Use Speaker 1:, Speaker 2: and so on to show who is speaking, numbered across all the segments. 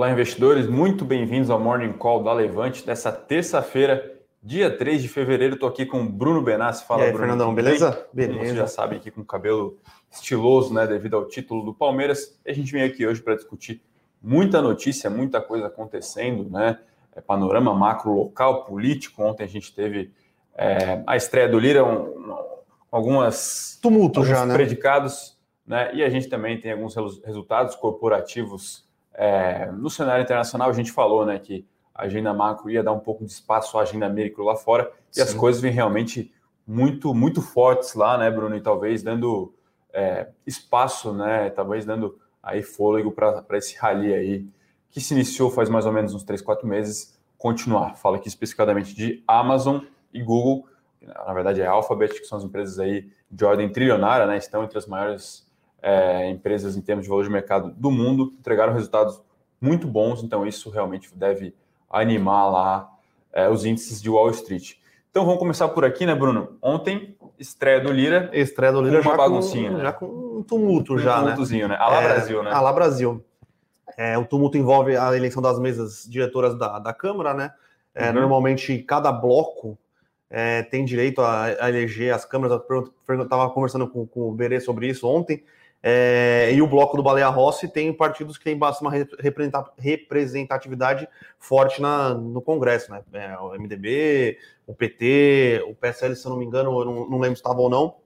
Speaker 1: Olá, investidores, muito bem-vindos ao Morning Call da Levante dessa terça-feira, dia 3 de fevereiro. Estou aqui com o Bruno Benassi.
Speaker 2: Fala, e aí, Bruno. Fernandão, beleza?
Speaker 1: Beleza. Como você já sabe, aqui com cabelo estiloso, né, devido ao título do Palmeiras. E a gente vem aqui hoje para discutir muita notícia, muita coisa acontecendo, né? É, panorama macro local, político. Ontem a gente teve é, a estreia do Lira, um, um, algumas
Speaker 2: tumultos já, né?
Speaker 1: predicados, né? E a gente também tem alguns resultados corporativos é, no cenário internacional. A gente falou, né, que a agenda macro ia dar um pouco de espaço à agenda micro lá fora Sim. e as coisas vêm realmente muito muito fortes lá, né, Bruno? E talvez dando é, espaço, né? Talvez dando aí fôlego para esse rally aí que se iniciou faz mais ou menos uns 3, 4 meses, continuar. Fala aqui especificadamente de Amazon e Google, na verdade é Alphabet, que são as empresas aí de ordem trilionária, né? Estão entre as maiores é, empresas em termos de valor de mercado do mundo, entregaram resultados muito bons, então isso realmente deve animar lá é, os índices de Wall Street. Então vamos começar por aqui, né, Bruno? Ontem, estreia do Lira.
Speaker 2: Estreia do Lira
Speaker 1: uma já baguncinha.
Speaker 2: Com, né? Já com um tumulto, um já.
Speaker 1: Um tumultozinho, né? né? A lá
Speaker 2: é,
Speaker 1: Brasil, né?
Speaker 2: A lá Brasil. É, o tumulto envolve a eleição das mesas diretoras da, da Câmara, né? É, uhum. Normalmente, cada bloco é, tem direito a, a, eleger as câmaras. Eu estava conversando com, com o Berê sobre isso ontem. É, e o bloco do Baleia Rossi tem partidos que têm uma representatividade forte na, no Congresso, né? É, o MDB, o PT, o PSL, se eu não me engano, eu não, não lembro se estava ou não,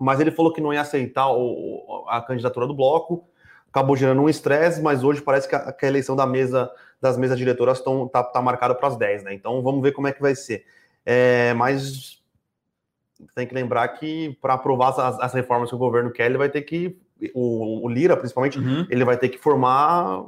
Speaker 2: mas ele falou que não ia aceitar o, a candidatura do bloco, acabou gerando um estresse, mas hoje parece que a, que a, eleição da mesa das mesas diretoras estão tá, tá marcada para as 10, né? Então vamos ver como é que vai ser. É, mas tem que lembrar que para aprovar as, as, reformas que o governo quer, ele vai ter que, o, o Lira principalmente, uhum. ele vai ter que formar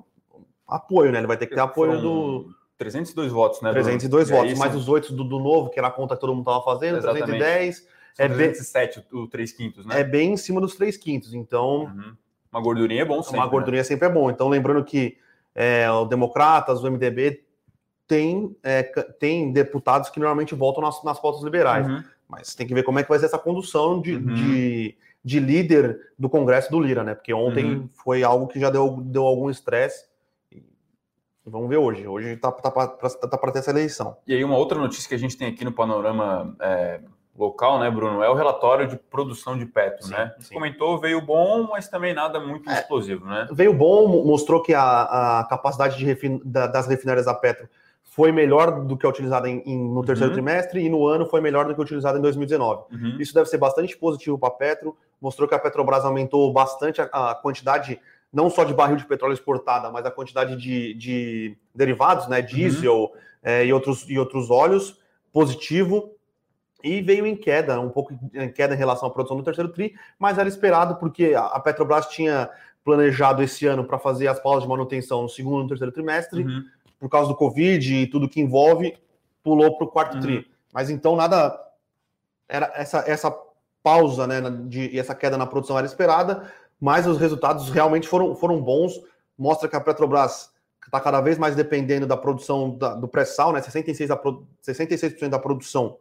Speaker 2: apoio, né? Ele vai ter que ter apoio do.
Speaker 1: 302 votos, né?
Speaker 2: 302 do... votos, mais os oito do, do, novo, que era a conta que todo mundo estava fazendo, Exatamente. 310.
Speaker 1: é 307, bem, o 3 quintos, né?
Speaker 2: É bem em cima dos 3 quintos, então... Uhum.
Speaker 1: Uma gordurinha é bom sempre.
Speaker 2: Uma gordurinha né? sempre é bom. Então, lembrando que é, o Democratas, o MDB, tem, é, tem deputados que normalmente votam nas, nas pautas liberais. Uhum. Mas tem que ver como é que vai ser essa condução de, uhum. de, de, líder do Congresso do Lira, né? Porque ontem uhum. foi algo que já deu, deu algum estresse. Vamos ver hoje. Hoje tá, tá para tá ter essa eleição.
Speaker 1: E aí, uma outra notícia que a gente tem aqui no panorama é, local, né, Bruno, é o relatório de produção de petro, sim, né? Você comentou, veio bom, mas também nada muito é, explosivo, né?
Speaker 2: Veio bom, mostrou que a, a capacidade de refin, da, das refinarias da Petro foi melhor do que a utilizada em, em, no terceiro uhum. trimestre e no ano foi melhor do que a utilizada em 2019. Uhum. Isso deve ser bastante positivo para a Petro, mostrou que a Petrobras aumentou bastante a, a, quantidade, não só de barril de petróleo exportada, mas a quantidade de, de derivados, né, diesel uhum. é, e, outros, e outros óleos, positivo, e veio em queda, um pouco em queda em relação à produção do terceiro TRI, mas era esperado porque a Petrobras tinha planejado esse ano para fazer as pausas de manutenção no segundo e no terceiro trimestre, uhum por causa do Covid e tudo que envolve, pulou para o quarto uhum. tri. Mas então nada. Era essa, essa pausa, né? De, e essa queda na produção era esperada, mas os resultados realmente foram, foram bons. Mostra que a Petrobras está cada vez mais dependendo da produção da, do pré-sal, né? 66%, da, 66 da produção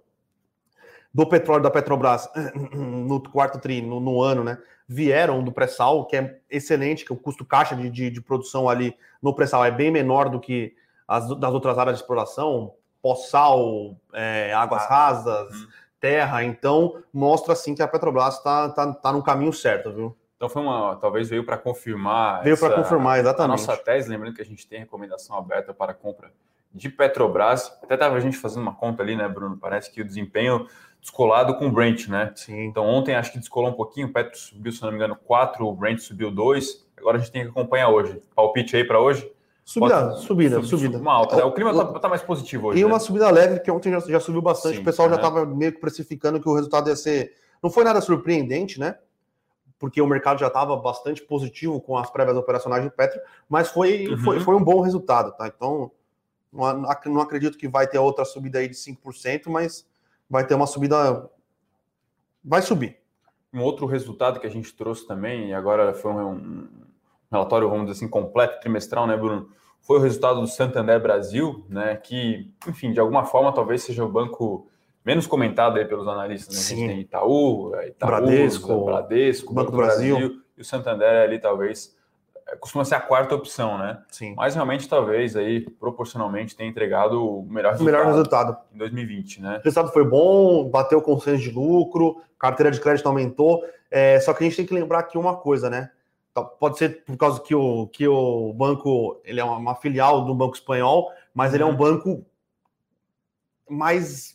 Speaker 2: do petróleo da Petrobras no quarto tri, no, no ano, né? Vieram do pré-sal, que é excelente, que o custo caixa de, de, de produção ali no pré-sal é bem menor do que as, das outras áreas de exploração, pós-sal, é, águas ah, rasas, hum. terra. Então, mostra assim que a Petrobras está tá, tá no caminho certo, viu?
Speaker 1: Então foi uma, talvez veio para confirmar.
Speaker 2: Veio para confirmar, exatamente.
Speaker 1: Nossa tese, lembrando que a gente tem recomendação aberta para compra de Petrobras. Até estava a gente fazendo uma conta ali, né, Bruno? Parece que o desempenho descolado com o Brent, né?
Speaker 2: Sim.
Speaker 1: Então ontem acho que descolou um pouquinho, o Petro subiu, se não me engano, 4, o Brent subiu 2. Agora a gente tem que acompanhar hoje. Palpite aí para hoje?
Speaker 2: Subida, subida, sub, subida.
Speaker 1: Uma alta, né? O clima está tá mais positivo hoje.
Speaker 2: E né? uma subida leve, que ontem já, já subiu bastante. Sim, o pessoal já estava meio que precificando que o resultado ia ser. Não foi nada surpreendente, né? Porque o mercado já estava bastante positivo com as prévias operacionais de Petro, mas foi, uhum. foi, foi um bom resultado, tá? Então, não, não acredito que vai ter outra subida aí de 5%, mas vai ter uma subida. Vai subir.
Speaker 1: Um outro resultado que a gente trouxe também, e agora foi um, relatório, vamos dizer assim, completo, trimestral, né, Bruno? Foi o resultado do Santander Brasil, né? Que, enfim, de alguma forma, talvez seja o banco menos comentado aí pelos analistas. Né? A gente tem Itaú, Itaú
Speaker 2: Bradesco,
Speaker 1: Bradesco,
Speaker 2: Banco do Brasil. Brasil.
Speaker 1: E o Santander ali, talvez, costuma ser a quarta opção, né?
Speaker 2: Sim.
Speaker 1: Mas realmente, talvez aí, proporcionalmente, tenha entregado o melhor
Speaker 2: resultado, melhor resultado.
Speaker 1: em 2020, né?
Speaker 2: O resultado foi bom, bateu o consenso de lucro, carteira de crédito aumentou. É, só que a gente tem que lembrar aqui uma coisa, né? Tá, pode ser por causa que o, que o banco ele é uma filial do Banco Espanhol, mas uhum. ele é um uhum. banco mais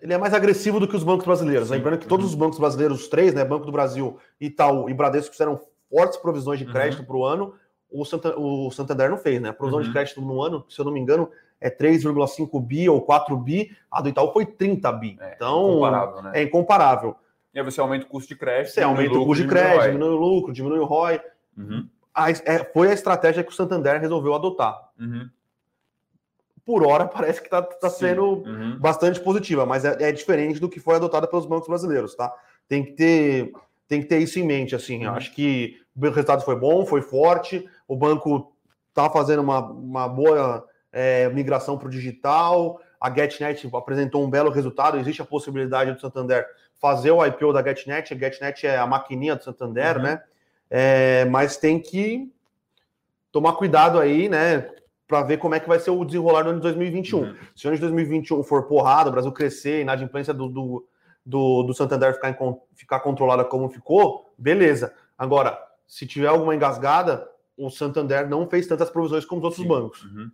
Speaker 2: ele é mais agressivo do que os bancos brasileiros. Sim. Lembrando que todos os bancos brasileiros, os três, né, Banco do Brasil, Itaú e Bradesco, fizeram fortes provisões de crédito uhum. para o ano. O, Santa, o Santander não fez, né? A provisão uhum. de crédito no ano, se eu não me engano, é 3,5 bi ou 4 bi. A do Itaú foi 30 bi. É, então, incomparável, né? É incomparável.
Speaker 1: E aí você aumenta o custo de crédito.
Speaker 2: Você aumenta o custo de crédito, diminui o lucro, diminui o ROI. Uhum. A, é, foi a estratégia que o Santander resolveu adotar. Uhum por hora parece que está tá sendo uhum. bastante positiva, mas é, é, diferente do que foi adotada pelos bancos brasileiros, tá? Tem que ter, tem que ter isso em mente, assim. Uhum. Acho que o resultado foi bom, foi forte, o banco está fazendo uma, uma boa é, migração para o digital, a GetNet apresentou um belo resultado, existe a possibilidade do Santander fazer o IPO da GetNet, a GetNet é a maquininha do Santander, uhum. né? É, mas tem que tomar cuidado aí, né? para ver como é que vai ser o desenrolar do ano de 2021. Uhum. Se o ano de 2021 for porrada, o Brasil crescer, inadimplência do, do, do, do Santander ficar, em, ficar controlada como ficou, beleza. Agora, se tiver alguma engasgada, o Santander não fez tantas provisões como os outros Sim. bancos.
Speaker 1: Uhum.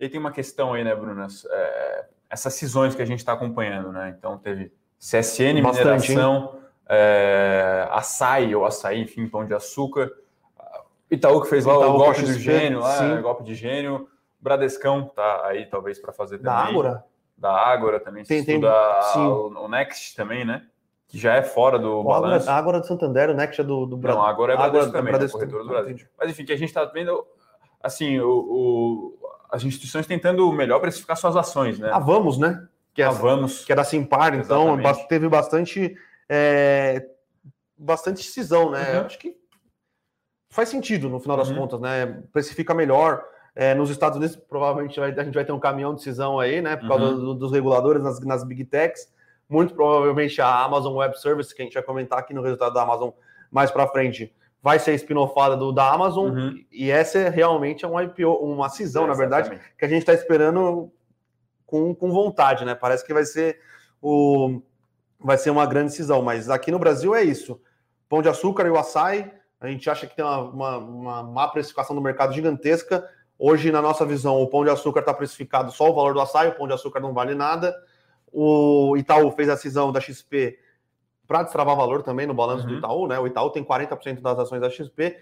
Speaker 1: E tem uma questão aí, né, Bruno? É, essas cisões que a gente está acompanhando, né? Então teve CSN, Bastante, mineração, é, açaí ou açaí, enfim, pão de açúcar. Itaú que fez lá Itaú, o golpe do gênio, lá, golpe de gênio. Bradescão tá aí talvez para fazer também.
Speaker 2: Da Ágora?
Speaker 1: Da Ágora também. Tem, tem o, o Next também, né? Que já é fora do o balanço.
Speaker 2: A Ágora do Santander, o Next é do, do.
Speaker 1: Não, agora é Bradesco também, é Bradesco, corretor do Brasil. Entendi. Mas enfim, que a gente está vendo, assim, o, o, as instituições tentando melhor precificar suas ações, né?
Speaker 2: A Vamos, né?
Speaker 1: Que é, a Vamos.
Speaker 2: Que é da Simpar, então teve bastante, é, bastante cisão, né? Uhum. Acho que faz sentido no final das uhum. contas, né? Precifica melhor. É, nos Estados Unidos, provavelmente a gente vai ter um caminhão de decisão aí, né? Por causa uhum. do, dos reguladores nas, nas Big Techs. Muito provavelmente a Amazon Web Service, que a gente vai comentar aqui no resultado da Amazon mais para frente, vai ser spin-offada do da Amazon. Uhum. E essa é realmente um IPO, uma cisão, é, na verdade, que a gente está esperando com, com vontade, né? Parece que vai ser o vai ser uma grande cisão, mas aqui no Brasil é isso. Pão de açúcar e o açaí, a gente acha que tem uma, uma, uma má precificação do mercado gigantesca. Hoje, na nossa visão, o pão de açúcar está precificado só o valor do açaí, o pão de açúcar não vale nada. O Itaú fez a cisão da XP para destravar valor também no balanço uhum. do Itaú, né? O Itaú tem 40% das ações da XP.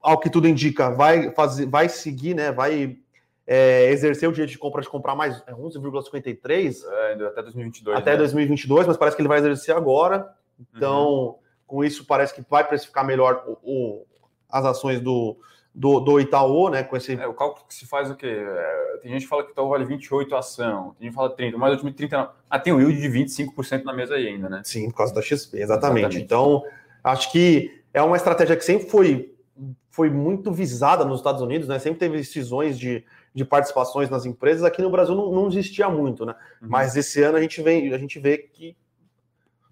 Speaker 2: Ao que tudo indica, vai fazer, vai seguir, né? Vai é, exercer o direito de compra de comprar mais 11,53
Speaker 1: é, até 2022.
Speaker 2: Até né? 2022, mas parece que ele vai exercer agora. Então, uhum. com isso, parece que vai precificar melhor o, o as ações do, do, do Itaú, né? Com esse...
Speaker 1: É, o cálculo que se faz o quê? É, tem gente que fala que o Itaú vale 28 a ação, tem gente que fala 30, mas o time 30 não. Ah, tem o yield de 25% na mesa aí ainda, né?
Speaker 2: Sim, por causa da XP, exatamente. exatamente. Então, acho que é uma estratégia que sempre foi, foi muito visada nos Estados Unidos, né? Sempre teve decisões de, de participações nas empresas. Aqui no Brasil não, não existia muito, né? Uhum. Mas esse ano a gente, vem, a gente vê que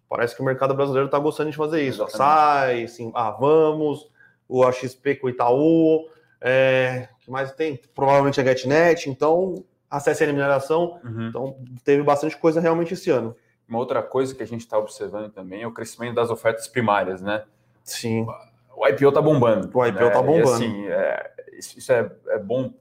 Speaker 2: parece que o mercado brasileiro está gostando de fazer isso. Sai, sim, ah, vamos o XP com o Itaú, é, que mais tem? Provavelmente a GetNet, então acesso à mineração, uhum. então teve bastante coisa realmente esse ano.
Speaker 1: Uma outra coisa que a gente está observando também é o crescimento das ofertas primárias, né?
Speaker 2: Sim.
Speaker 1: O IPO está bombando.
Speaker 2: O IPO está né? bombando.
Speaker 1: E, assim, é, isso é, é bom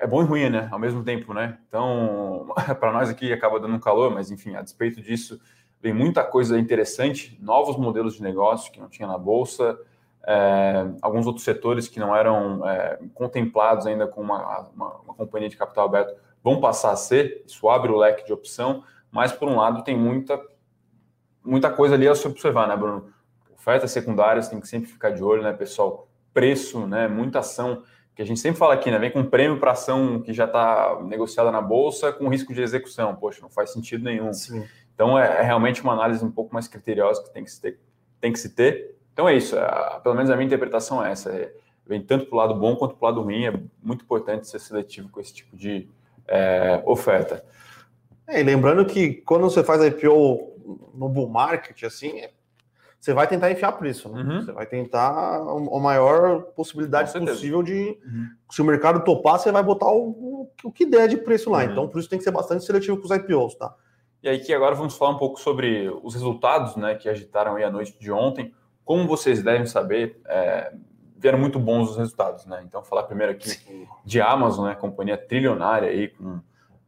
Speaker 1: é bom e ruim, né? Ao mesmo tempo, né? Então, para nós aqui acaba dando um calor, mas enfim, a despeito disso, vem muita coisa interessante, novos modelos de negócio que não tinha na bolsa, é, alguns outros setores que não eram é, contemplados ainda com uma, uma, uma, companhia de capital aberto vão passar a ser, isso abre o leque de opção, mas por um lado tem muita, muita coisa ali a se observar, né, Bruno? Ofertas secundárias tem que sempre ficar de olho, né, pessoal? Preço, né? Muita ação que a gente sempre fala aqui, né? Vem com prêmio para ação que já está negociada na bolsa com risco de execução. Poxa, não faz sentido nenhum. Sim. Então é, é realmente uma análise um pouco mais criteriosa que tem que se ter. Tem que se ter então é isso, a, pelo menos a minha interpretação é essa. É, vem tanto para o lado bom quanto para o lado ruim. É muito importante ser seletivo com esse tipo de é, oferta.
Speaker 2: É, e lembrando que quando você faz IPO no bull market, assim, é, você vai tentar enfiar preço, né? Uhum. Você vai tentar a maior possibilidade possível de. Uhum. Se o mercado topar, você vai botar o, o, que der de preço lá. Uhum. Então, por isso tem que ser bastante seletivo com os IPOs, tá?
Speaker 1: E aí que agora vamos falar um pouco sobre os resultados, né, que agitaram aí a noite de ontem. Como vocês devem saber, é, vieram muito bons os resultados, né? Então, falar primeiro aqui Sim. de Amazon, né, companhia trilionária aí com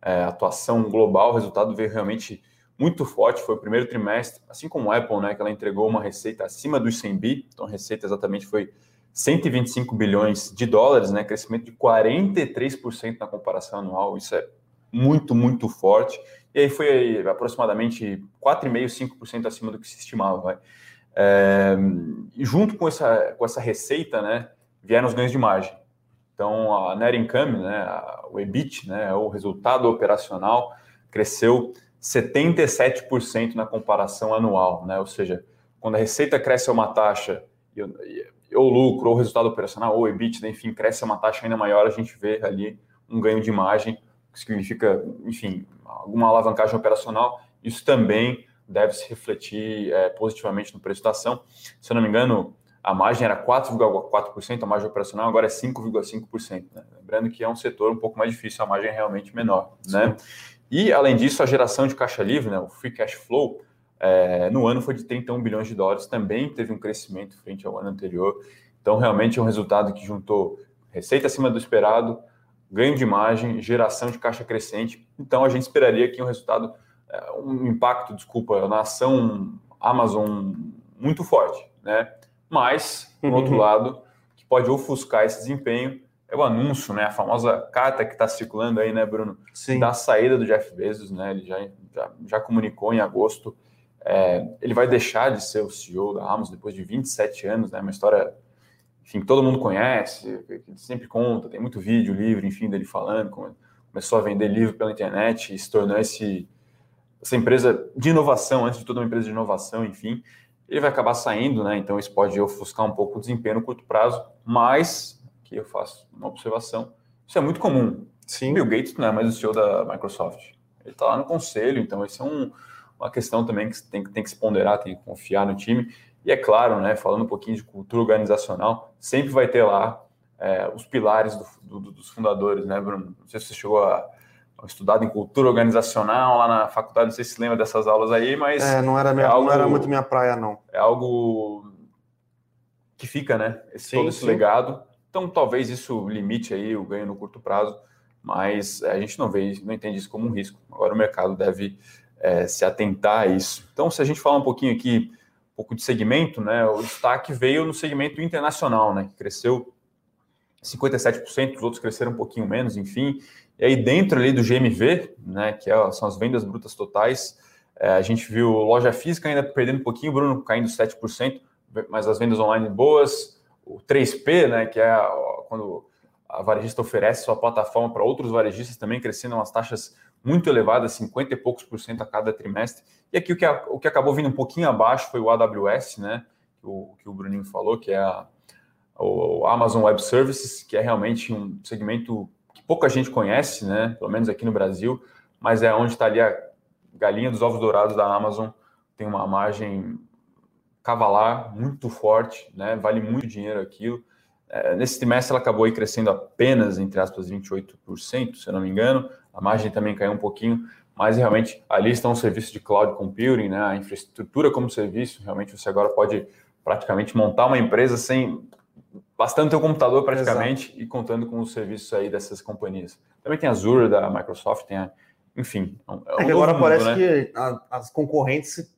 Speaker 1: é, atuação global, o resultado veio realmente muito forte, foi o primeiro trimestre, assim como a Apple, né, que ela entregou uma receita acima dos 100 bi, então a receita exatamente foi 125 bilhões de dólares, né, crescimento de 43% na comparação anual, isso é muito, muito forte, e aí foi aproximadamente 4,5%, 5% acima do que se estimava, vai. É, e junto com essa, com essa receita, né, vieram os ganhos de margem. Então, a net income, né, o EBIT, né, o resultado operacional, cresceu 77% na comparação anual, né? Ou seja, quando a receita cresce a uma taxa, ou lucro, ou resultado operacional, ou EBITDA, enfim, cresce a uma taxa ainda maior, a gente vê ali um ganho de margem, que significa, enfim, alguma alavancagem operacional. Isso também deve se refletir é, positivamente no preço da ação. Se eu não me engano, a margem era 4,4%, a margem operacional agora é 5,5%. Né? Lembrando que é um setor um pouco mais difícil, a margem é realmente menor. Né? E, além disso, a geração de caixa livre, né, o free cash flow, é, no ano foi de 31 bilhões de dólares, também teve um crescimento frente ao ano anterior. Então, realmente é um resultado que juntou receita acima do esperado, ganho de margem, geração de caixa crescente. Então, a gente esperaria aqui um resultado, é, um impacto, desculpa, na ação Amazon muito forte, né? Mas, por outro uhum. lado, que pode ofuscar esse desempenho é o anúncio, né? A famosa carta que está circulando aí, né, Bruno? Sim. Da saída do Jeff Bezos, né? Ele já, já, já comunicou em agosto. É, ele vai deixar de ser o CEO da Amazon depois de 27 anos, né? Uma história, enfim, que todo mundo conhece, que sempre conta, tem muito vídeo, livro, enfim, dele falando, começou a vender livro pela internet e se tornou esse, essa empresa de inovação, antes de toda uma empresa de inovação, enfim. Ele vai acabar saindo, né? Então isso pode ofuscar um pouco o desempenho no curto prazo, mas aqui eu faço uma observação. Isso é muito comum. Sim. Bill Gates não é mais o CEO da Microsoft. Ele está lá no conselho, então isso é um, uma questão também que tem, tem que se ponderar, tem que confiar no time. E é claro, né, falando um pouquinho de cultura organizacional, sempre vai ter lá é, os pilares do, do, dos fundadores, né, Bruno? Não sei se você chegou a, a estudar em cultura organizacional lá na faculdade, não sei se lembra dessas aulas aí, mas.
Speaker 2: É, não era, minha, é algo, não era muito minha praia, não.
Speaker 1: É algo que fica, né? Esse, sim, todo esse sim. legado. Então, talvez isso limite aí o ganho no curto prazo, mas a gente não vê, não entende isso como um risco. Agora o mercado deve é, se atentar a isso. Então, se a gente falar um pouquinho aqui, um pouco de segmento, né? O destaque veio no segmento internacional, né? Que cresceu 57%, os outros cresceram um pouquinho menos, enfim. E aí dentro ali do GMV, né? Que é, são as vendas brutas totais, é, a gente viu loja física ainda perdendo um pouquinho, Bruno caindo 7%, mas as vendas online boas, o 3P, né, que é quando a varejista oferece sua plataforma para outros varejistas também crescendo umas taxas muito elevadas, 50 e poucos por cento a cada trimestre. E aqui o que, o que acabou vindo um pouquinho abaixo foi o AWS, né, que o, que o Bruninho falou, que é a, o Amazon Web Services, que é realmente um segmento que pouca gente conhece, né, pelo menos aqui no Brasil, mas é onde está ali a galinha dos ovos dourados da Amazon, tem uma margem cavalar muito forte, né? Vale muito dinheiro aquilo. É, nesse trimestre ela acabou aí crescendo apenas, entre aspas, 28%, se eu não me engano. A margem também caiu um pouquinho, mas realmente ali estão os serviços de cloud computing, né? A infraestrutura como serviço. Realmente você agora pode praticamente montar uma empresa sem bastante teu computador praticamente Exato. e contando com os serviços aí dessas companhias. Também tem a Azure da Microsoft, tem a, enfim.
Speaker 2: É, um é que agora mundo, parece né? que a, as concorrentes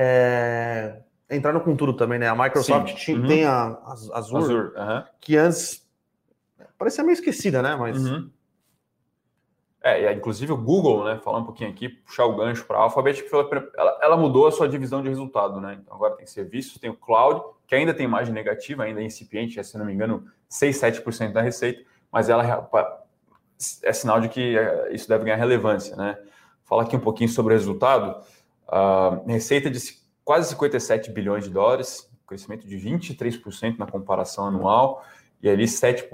Speaker 2: é, entraram com tudo também, né? A Microsoft tinha, uhum. tem a, a Azure, Azure uhum. que antes parecia meio esquecida, né? Mas. Uhum.
Speaker 1: É, inclusive o Google, né? Falar um pouquinho aqui, puxar o gancho para a Alphabet, que ela, ela, mudou a sua divisão de resultado, né? Então agora tem serviços, tem o cloud, que ainda tem margem negativa, ainda é incipiente, é, se não me engano, 6, 7% da receita, mas ela é sinal de que é, isso deve ganhar relevância, né? Falar aqui um pouquinho sobre o resultado. Receita de quase 57 bilhões de dólares, crescimento de 23% na comparação anual, e ali 7%,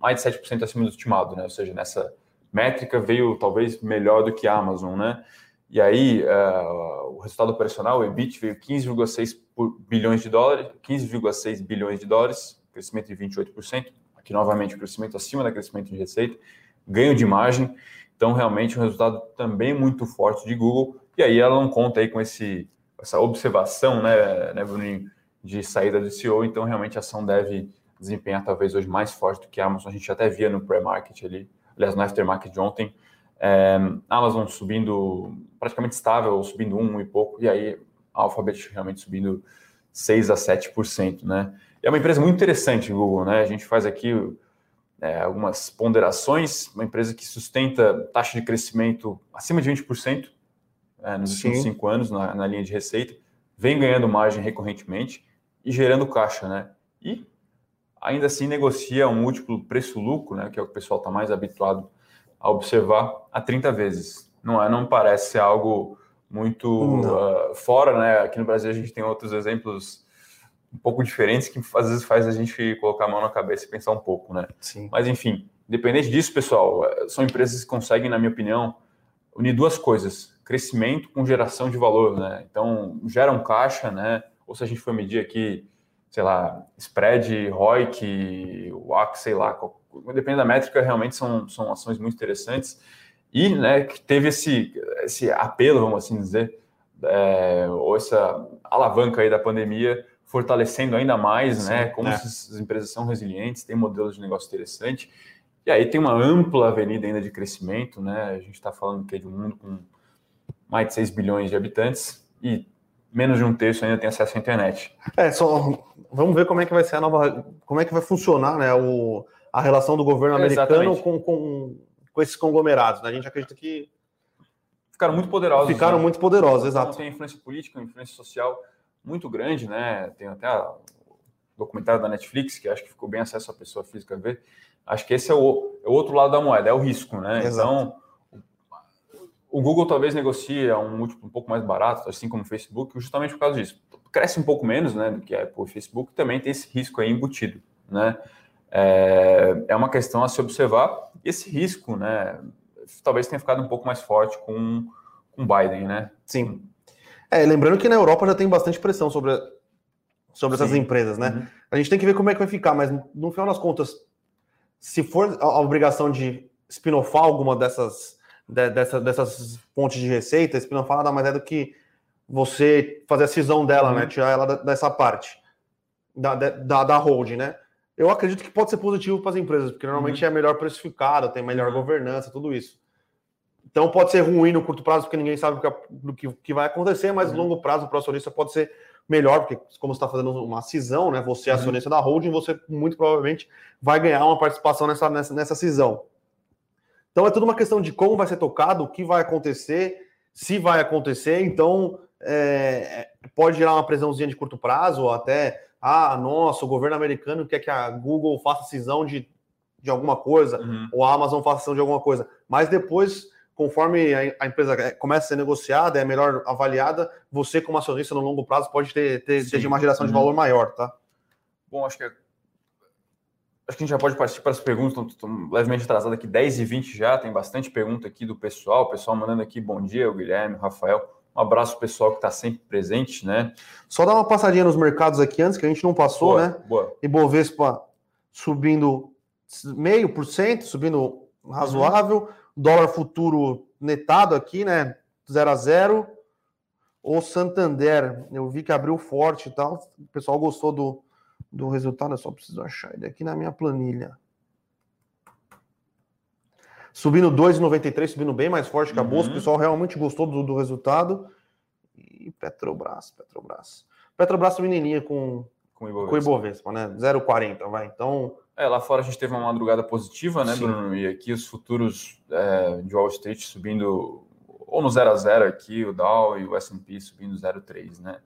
Speaker 1: mais de 7% acima do estimado, né? Ou seja, nessa métrica veio talvez melhor do que a Amazon, né? E aí, uh, o resultado operacional, o EBIT, veio 15,6 bilhões de dólares, 15,6 bilhões de dólares, crescimento de 28%. Aqui, novamente, crescimento acima da crescimento de receita, ganho de margem. Então, realmente, um resultado também muito forte de Google. E aí, ela não conta aí com esse, essa observação, né, né Bruninho, de saída do CEO. Então, realmente, a ação deve desempenhar talvez hoje mais forte do que a Amazon. A gente até via no pré-market ali, aliás, no aftermarket de ontem. É, Amazon subindo praticamente estável, subindo um, e pouco, e aí a Alphabet realmente subindo 6 a 7%, né? É uma empresa muito interessante, Google, né? A gente faz aqui é, algumas ponderações, uma empresa que sustenta taxa de crescimento acima de 20% é, nos últimos cinco anos na, na, linha de receita, vem ganhando margem recorrentemente e gerando caixa, né? E ainda assim negocia um múltiplo preço-lucro, né? Que é o que o pessoal está mais habituado a observar a 30 vezes. Não é, não parece ser algo muito uh, fora, né? Aqui no Brasil a gente tem outros exemplos um pouco diferentes que às vezes faz a gente colocar a mão na cabeça e pensar um pouco, né?
Speaker 2: Sim.
Speaker 1: Mas enfim, independente disso, pessoal, eh, são empresas que conseguem, na minha opinião, unir duas coisas: crescimento com geração de valor, né? Então, geram caixa, né? Ou se a gente for medir aqui, sei lá, spread, ROIC, WACC, sei lá, depende da métrica, realmente são, são ações muito interessantes. E né, que teve esse, esse apelo, vamos assim dizer, é, ou essa alavanca aí da pandemia fortalecendo ainda mais, Sim, né? Como é. essas empresas são resilientes, têm modelos de negócio interessantes. E aí tem uma ampla avenida ainda de crescimento, né? A gente está falando que é de um mundo com mais de 6 bilhões de habitantes e menos de um terço ainda tem acesso à internet.
Speaker 2: É, só vamos ver como é que vai ser a nova, como é que vai funcionar, né? O, a relação do governo americano com, com, com esses conglomerados. Né? A gente acredita que.
Speaker 1: Ficaram muito poderosos.
Speaker 2: Ficaram né? muito poderosos, exato. Então,
Speaker 1: tem influência política, influência social muito grande, né? Tem até o documentário da Netflix, que acho que ficou bem acesso à pessoa física ver. Acho que esse é o, é o outro lado da moeda, é o risco, né? Exato. Então, o Google talvez negocie um múltiplo um pouco mais barato, assim como o Facebook, justamente por causa disso. Cresce um pouco menos, né, do que a Apple e Facebook, também tem esse risco aí embutido, né? é, é uma questão a se observar. Esse risco, né, talvez tenha ficado um pouco mais forte com o Biden, né?
Speaker 2: Sim. É, lembrando que na Europa já tem bastante pressão sobre, sobre essas empresas, né? Uhum. A gente tem que ver como é que vai ficar, mas no final das contas, se for a, obrigação de spinofar alguma dessas, de, dessa, dessas fontes de receita, spinofar nada mais é do que você fazer a cisão dela, uhum. né? Tirar ela dessa parte da, da, da holding, né? eu acredito que pode ser positivo para as empresas, porque normalmente uhum. é melhor precificado, tem melhor uhum. governança, tudo isso. Então pode ser ruim no curto prazo, porque ninguém sabe o que, que vai acontecer, mas uhum. no longo prazo, para o acionista pode ser melhor, porque como você está fazendo uma cisão, né? Você é uhum. acionista da holding, você muito provavelmente vai ganhar uma participação nessa, nessa, nessa cisão. Então é tudo uma questão de como vai ser tocado, o que vai acontecer, se vai acontecer. Então é, pode gerar uma pressãozinha de curto prazo, ou até ah, nossa, o governo americano quer que a Google faça cisão de, de alguma coisa, uhum. ou a Amazon faça cisão de alguma coisa. Mas depois, conforme a, a, empresa começa a ser negociada, é melhor avaliada, você, como acionista no longo prazo, pode ter, ter, ter uma geração uhum. de valor maior, tá?
Speaker 1: Bom, acho que é... Acho que a gente já pode partir para as perguntas, estão levemente atrasadas aqui, 10 e 20 já, tem bastante pergunta aqui do pessoal, o pessoal mandando aqui bom dia, o Guilherme, o Rafael. Um abraço pessoal que está sempre presente, né?
Speaker 2: Só dar uma passadinha nos mercados aqui antes, que a gente não passou, boa, né?
Speaker 1: Boa.
Speaker 2: Ibovespa subindo meio por cento, subindo razoável. Uhum. Dólar futuro netado aqui, né? 0 a 0. O Santander, eu vi que abriu forte e tal. O pessoal gostou do, do resultado, eu só preciso achar ele aqui na minha planilha. Subindo 2,93, subindo bem mais forte que a Bolsa. Uhum. O pessoal realmente gostou do, do resultado. E Petrobras, Petrobras. Petrobras subindo em linha com, com o Ibovespa, com Ibovespa né? 0,40, vai. Então.
Speaker 1: É, lá fora a gente teve uma madrugada positiva, né, Sim. Bruno? E aqui os futuros é, de Wall Street subindo ou no 0 a 0 aqui, o Dow e o S&P subindo 0,3, né?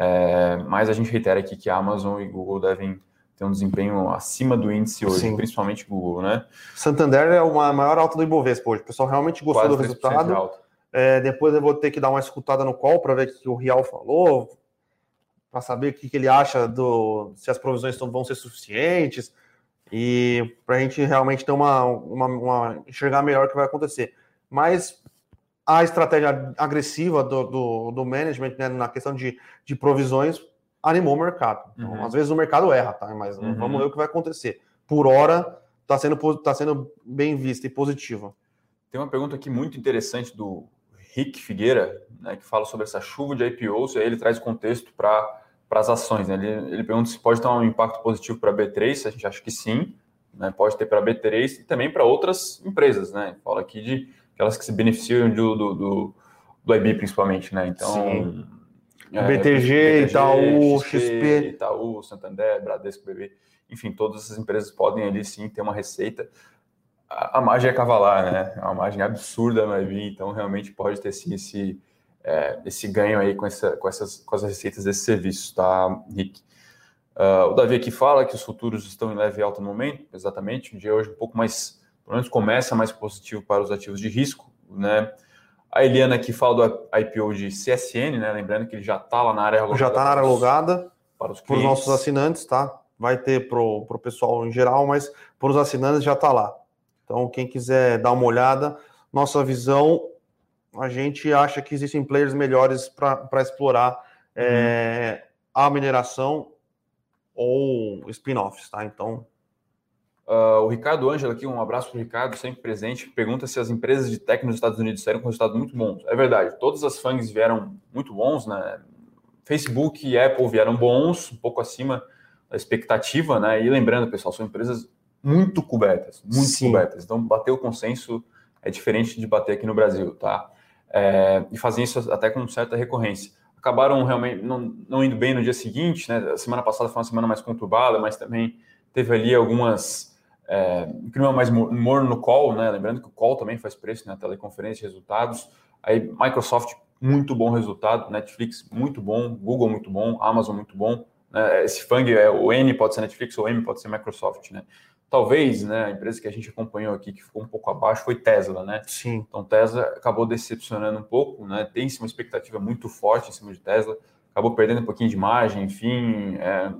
Speaker 1: É, mas a gente reitera aqui que a Amazon e Google devem tem um desempenho acima do índice hoje, Sim. principalmente Google, né?
Speaker 2: Santander é uma maior alta do Ibovespa hoje. O pessoal realmente gostou Quase do resultado. É, depois eu vou ter que dar uma escutada no call para ver o que o Real falou, para saber o que, que, ele acha do se as provisões vão ser suficientes e para a gente realmente ter uma, uma, uma, enxergar melhor o que vai acontecer. Mas a estratégia agressiva do, do, do management né, na questão de, de provisões animou o mercado. Então, uhum. Às vezes o mercado erra, tá? Mas uhum. vamos ver o que vai acontecer. Por hora, está sendo, tá sendo bem vista e positiva.
Speaker 1: Tem uma pergunta aqui muito interessante do Rick Figueira, né, que fala sobre essa chuva de IPOs, e aí ele traz contexto para as ações. Né? Ele, ele pergunta se pode ter um impacto positivo para a B3, a gente acha que sim, né? pode ter para a B3 e também para outras empresas. Né? Fala aqui de aquelas que se beneficiam do, do, do, do IB principalmente. Né? Então, sim.
Speaker 2: É, BTG, BTG, Itaú, XP, XP,
Speaker 1: Itaú, Santander, Bradesco, BB, enfim, todas essas empresas podem ali sim ter uma receita. A, a margem é cavalar, né? É uma margem absurda vai vir, então realmente pode ter sim esse, é, esse ganho aí com, essa, com, essas, com as receitas desse serviço, tá, Rick? Uh, o Davi aqui fala que os futuros estão em leve alta no momento, exatamente. O dia hoje um pouco mais, pelo menos começa mais positivo para os ativos de risco, né? A Eliana aqui fala do IPO de CSN, né? Lembrando que ele já está lá na área
Speaker 2: alugada. Já está na área alugada para os, para os nossos assinantes, tá? Vai ter para o pessoal em geral, mas para os assinantes já está lá. Então, quem quiser dar uma olhada, nossa visão, a gente acha que existem players melhores para explorar é, a mineração ou spin-offs, tá? Então,
Speaker 1: Uh, o Ricardo Ângelo aqui, um abraço para o Ricardo, sempre presente, pergunta se as empresas de tech nos Estados Unidos saíram com resultados muito bons. É verdade, todas as FANGs vieram muito bons, né? Facebook e Apple vieram bons, um pouco acima da expectativa, né? E lembrando, pessoal, são empresas muito cobertas, muito Sim. cobertas. Então, bater o consenso é diferente de bater aqui no Brasil, tá? É, e fazem isso até com certa recorrência. Acabaram realmente não, não indo bem no dia seguinte, né? A semana passada foi uma semana mais conturbada, mas também teve ali algumas é, um clima mais morno no call, né? Lembrando que o call também faz preço na né? teleconferência resultados. Aí Microsoft, muito bom resultado, Netflix, muito bom, Google, muito bom, Amazon, muito bom. Né? Esse FANG, é, o N pode ser Netflix, o M pode ser Microsoft, né? Talvez, né, a empresa que a gente acompanhou aqui, que ficou um pouco abaixo, foi Tesla, né?
Speaker 2: Sim.
Speaker 1: Então, Tesla acabou decepcionando um pouco, né? Tem-se uma expectativa muito forte em cima de Tesla, acabou perdendo um pouquinho de margem, enfim, é,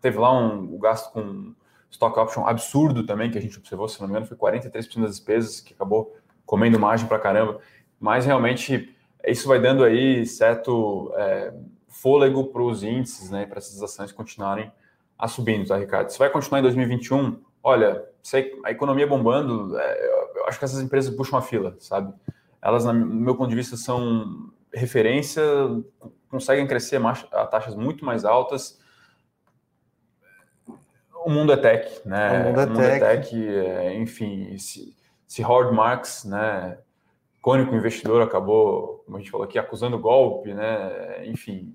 Speaker 1: teve lá um, o gasto com stock option absurdo também, que a gente observou, se não me engano, foi 43% das despesas, que acabou comendo margem para caramba. Mas realmente isso vai dando aí certo é, fôlego para os índices, né, para essas ações continuarem a subindo, tá, Ricardo? Se vai continuar em 2021, olha, a economia bombando, é, eu acho que essas empresas puxam a fila, sabe? Elas, no meu ponto de vista, são referência, conseguem crescer a taxas muito mais altas o mundo é tech, né?
Speaker 2: O mundo é, o mundo tech. é tech
Speaker 1: é, enfim, se, se Howard Marks, né, cônico investidor, acabou, como a gente falou aqui, acusando golpe, né? Enfim,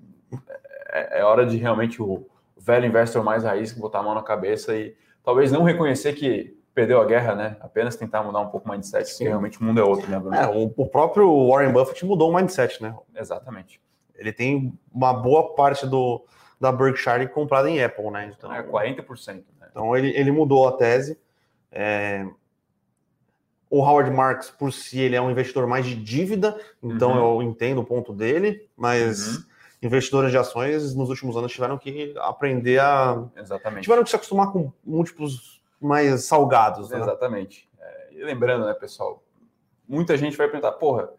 Speaker 1: é, é hora de realmente o velho investor mais raiz botar a mão na cabeça e talvez não reconhecer que perdeu a guerra, né? Apenas tentar mudar um pouco o mindset, Sim. porque realmente o mundo é outro, né,
Speaker 2: Bruno? É, o, o próprio Warren Buffett mudou o mindset, né?
Speaker 1: Exatamente.
Speaker 2: Ele tem uma boa parte do, da Berkshire comprada em Apple, né?
Speaker 1: Então, é 40%. Né?
Speaker 2: Então ele, ele mudou a tese. É... O Howard Marks, por si, ele é um investidor mais de dívida, então uhum. eu entendo o ponto dele, mas uhum. investidores de ações nos últimos anos tiveram que aprender a.
Speaker 1: Exatamente.
Speaker 2: Tiveram que se acostumar com múltiplos mais salgados.
Speaker 1: Né? Exatamente. É, e lembrando, né, pessoal? Muita gente vai perguntar, porra,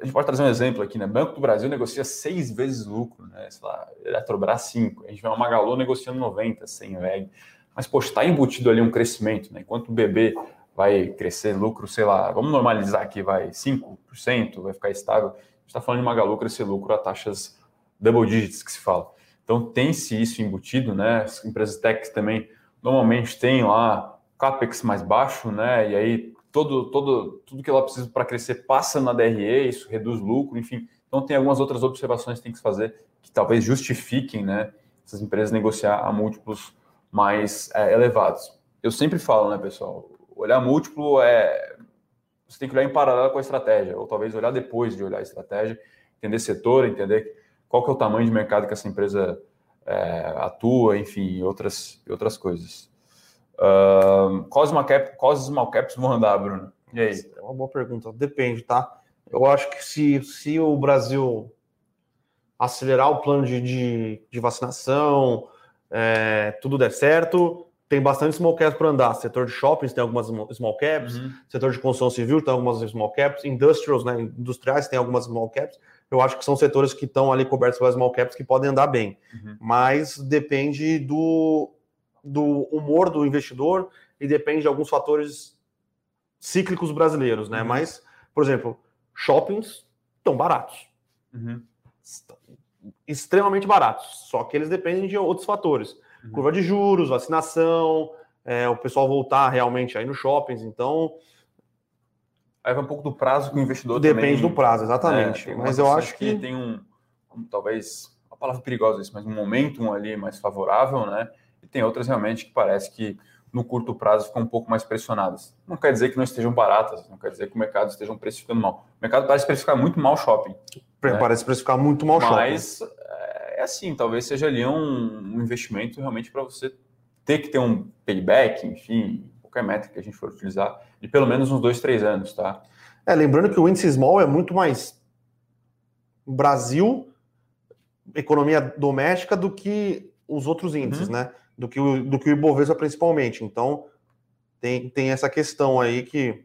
Speaker 1: a gente pode trazer um exemplo aqui, né? Banco do Brasil negocia seis vezes lucro, né? Sei lá, Eletrobras cinco. A gente vê uma Magalu negociando 90, 100 VEG. Mas, poxa, está embutido ali um crescimento, né? Enquanto o BB vai crescer lucro, sei lá, vamos normalizar aqui, vai 5%, vai ficar estável. A gente está falando de Magalu crescer lucro a taxas double digits, que se fala. Então, tem-se isso embutido, né? As empresas techs também normalmente têm lá CAPEX mais baixo, né? E aí todo, todo, tudo que ela precisa para crescer passa na DRE, isso reduz lucro, enfim. Então tem algumas outras observações que tem que fazer que talvez justifiquem né, essas empresas negociar a múltiplos mais é, elevados. Eu sempre falo, né, pessoal, olhar múltiplo é. Você tem que olhar em paralelo com a estratégia, ou talvez olhar depois de olhar a estratégia, entender setor, entender qual que é o tamanho de mercado que essa empresa é, atua, enfim, outras, outras coisas. Uh, quais, cap, quais small caps vão andar, Bruno? E aí?
Speaker 2: É uma boa pergunta. Depende, tá? Eu acho que se, se o Brasil acelerar o plano de, de, de vacinação, é, tudo der certo, tem bastante small caps para andar. Setor de shoppings tem algumas small caps, uhum. setor de construção civil tem algumas small caps, industrials, né, industriais tem algumas small caps. Eu acho que são setores que estão ali cobertos pelas small caps que podem andar bem. Uhum. Mas depende do, do humor do investidor e depende de alguns fatores cíclicos brasileiros, né? Uhum. Mas, por exemplo, shoppings estão baratos. Uhum. Extremamente baratos. Só que eles dependem de outros fatores uhum. curva de juros, vacinação, é, o pessoal voltar realmente aí nos shoppings, então.
Speaker 1: Aí vai um pouco do prazo que o investidor
Speaker 2: Depende
Speaker 1: também,
Speaker 2: do prazo, exatamente.
Speaker 1: É,
Speaker 2: mas eu acho que...
Speaker 1: que tem um, um, talvez, uma palavra perigosa isso, mas um momentum ali mais favorável, né? E tem outras realmente que parece que no curto prazo ficam um pouco mais pressionadas. Não quer dizer que não estejam baratas, não quer dizer que o mercado esteja precificando mal. O mercado parece precificar muito mal shopping.
Speaker 2: Parece né? precificar muito mal shopping.
Speaker 1: Mas é assim, talvez seja ali um, um investimento realmente para você ter que ter um payback, enfim, qualquer métrica que a gente for utilizar, de pelo menos uns dois, três anos, tá?
Speaker 2: É, lembrando que o índice small é muito mais Brasil, economia doméstica, do que os outros índices, uhum. né? Do que, o, do que o Ibovespa principalmente. Então, tem, tem essa questão aí que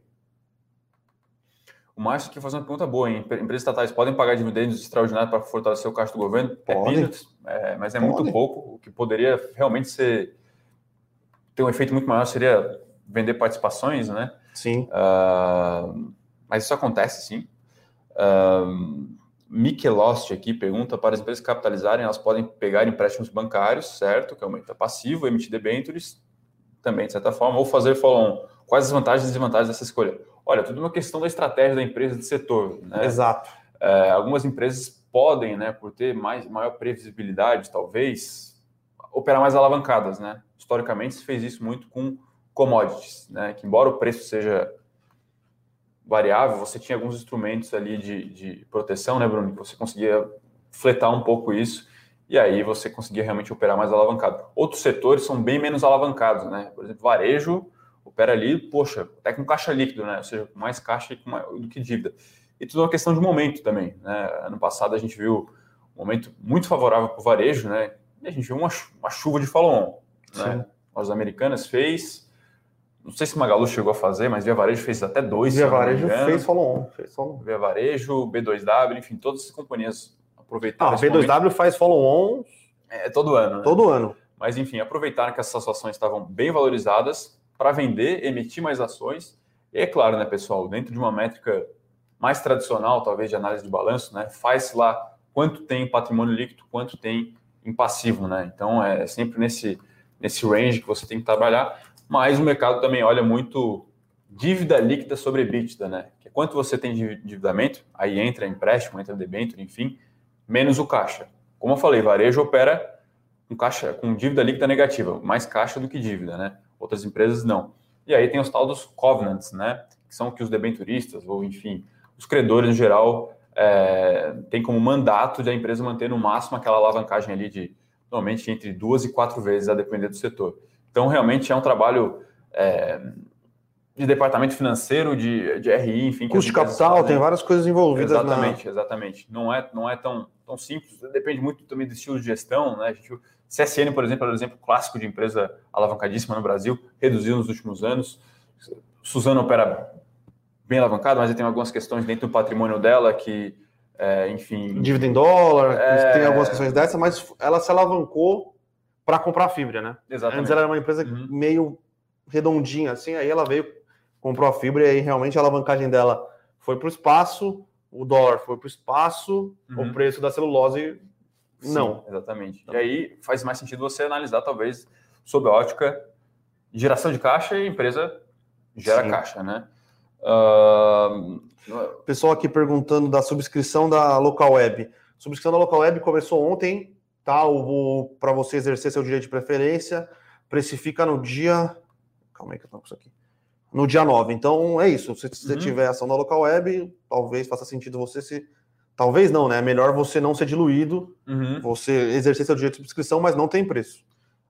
Speaker 1: o Márcio aqui faz uma pergunta boa, hein? Empresas estatais podem pagar dividendos extraordinários para fortalecer o caixa do governo? É
Speaker 2: Podem.
Speaker 1: É mas é Pode. muito pouco. O que poderia realmente ser ter um efeito muito maior seria vender participações, né?
Speaker 2: Sim.
Speaker 1: Uh, mas isso acontece sim. Uh, Michelost aqui pergunta para as empresas capitalizarem, elas podem pegar empréstimos bancários, certo? Que aumenta passivo, emitir debêntures, também de certa forma, ou fazer follow-on. Quais as vantagens e desvantagens dessa escolha? Olha, tudo uma questão da estratégia da empresa de setor. Né?
Speaker 2: Exato.
Speaker 1: É, algumas empresas podem, né, por ter mais, maior previsibilidade, talvez, operar mais alavancadas. Né? Historicamente, se fez isso muito com commodities, né? que embora o preço seja variável, você tinha alguns instrumentos ali de, de proteção, né, Bruno? Você conseguia fletar um pouco isso e aí você conseguia realmente operar mais alavancado. Outros setores são bem menos alavancados, né? Por exemplo, varejo opera ali, poxa, até com caixa líquido, né? Ou seja, com mais caixa do que dívida. E tudo é uma questão de momento também, né? Ano passado a gente viu um momento muito favorável para o varejo, né? E a gente viu uma, uma chuva de follow-on, né? As americanas fez, não sei se Magalu chegou a fazer, mas Via Varejo fez até dois.
Speaker 2: Via Varejo fez follow-on. Fez follow
Speaker 1: Via Varejo, B2W, enfim, todas as companhias aproveitaram. Ah,
Speaker 2: B2W momento. faz follow-on.
Speaker 1: É, todo ano. Né?
Speaker 2: Todo ano.
Speaker 1: Mas enfim, aproveitaram que essas ações estavam bem valorizadas para vender, emitir mais ações. E é claro, né, pessoal, dentro de uma métrica mais tradicional, talvez de análise de balanço, né, faz lá quanto tem patrimônio líquido, quanto tem em passivo, né? Então é sempre nesse nesse range que você tem que trabalhar, mas o mercado também olha muito dívida líquida sobre EBITDA, né? Que é quanto você tem de endividamento, aí entra empréstimo, entra debênture, enfim, menos o caixa. Como eu falei, varejo opera com caixa com dívida líquida negativa, mais caixa do que dívida, né? outras empresas não. E aí tem os tal dos covenants, né? Que são que os debenturistas, ou enfim, os credores em geral, é, tem como mandato de a empresa manter no máximo aquela alavancagem ali de normalmente entre duas e quatro vezes, a depender do setor. Então, realmente é um trabalho é, de departamento financeiro, de, de RI, enfim.
Speaker 2: Custo de capital, fazem. tem várias coisas envolvidas.
Speaker 1: Exatamente, na... exatamente. Não é, não é tão, tão simples, depende muito também do estilo de gestão, né? A gente CSN, por exemplo, é um exemplo clássico de empresa alavancadíssima no Brasil, reduziu nos últimos anos. Suzano opera bem alavancado, mas tem algumas questões dentro do patrimônio dela que, é, enfim.
Speaker 2: Dívida em dólar, é... tem algumas questões dessa, mas ela se alavancou para comprar fibra, né?
Speaker 1: Exatamente.
Speaker 2: Antes ela era uma empresa uhum. meio redondinha, assim, aí ela veio, comprou a fibra e aí realmente a alavancagem dela foi para o espaço, o dólar foi para o espaço, uhum. o preço da celulose não.
Speaker 1: exatamente. Não. E aí faz mais sentido você analisar, talvez, sob a ótica geração de caixa e empresa gera Sim. caixa, né? Uh...
Speaker 2: Pessoal aqui perguntando da subscrição da local web. A subscrição da local web começou ontem, tá? Para você exercer seu direito de preferência, precifica no dia. Calma aí que eu tô com isso aqui. No dia 9. Então é isso. Se você uhum. tiver ação da local web, talvez faça sentido você se Talvez não, né? É melhor você não ser diluído, uhum. você exercer seu direito de subscrição, mas não tem preço.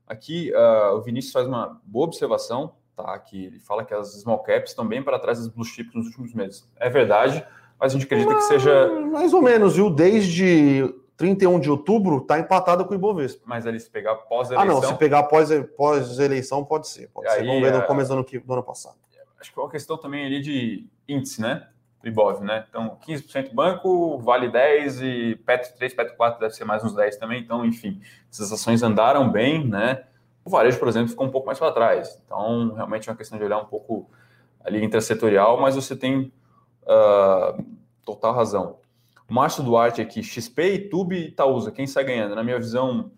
Speaker 1: Aqui uh, o Vinícius faz uma boa observação, tá? Que ele fala que as small caps estão bem para trás das blue chips nos últimos meses. É verdade, mas a gente acredita mas, que seja.
Speaker 2: Mais ou menos, viu? Desde 31 de outubro está empatado com o Ibovespa.
Speaker 1: Mas ali se pegar pós-eleição.
Speaker 2: Ah, não, se pegar pós-eleição, pode ser. Pode ser. Aí, Vamos ver no começo do ano, do ano passado.
Speaker 1: Acho que é uma questão também ali de índice, né? Do Ibov, né? Então, 15% banco, vale 10 e PET 3, PET 4 deve ser mais uns 10 também. Então, enfim, essas ações andaram bem, né? O varejo, por exemplo, ficou um pouco mais para trás. Então, realmente é uma questão de olhar um pouco ali intrasetorial, mas você tem uh, total razão. Márcio Duarte aqui, XP, YouTube e Itaúsa, quem sai ganhando? Na minha visão,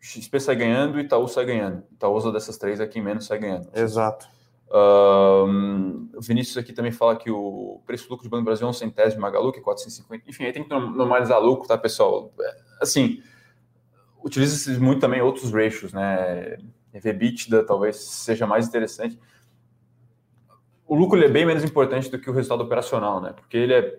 Speaker 1: XP sai ganhando e Itaú sai ganhando. Itaúsa dessas três é quem menos sai ganhando.
Speaker 2: Exato.
Speaker 1: Uh, o Vinícius aqui também fala que o preço lucro de Banco do Brasil é um centésimo Magalu, que é 450. Enfim, aí tem que normalizar lucro, tá, pessoal? É, assim, utiliza-se muito também outros ratios, né? EBITDA talvez seja mais interessante. O lucro é bem menos importante do que o resultado operacional, né? Porque ele é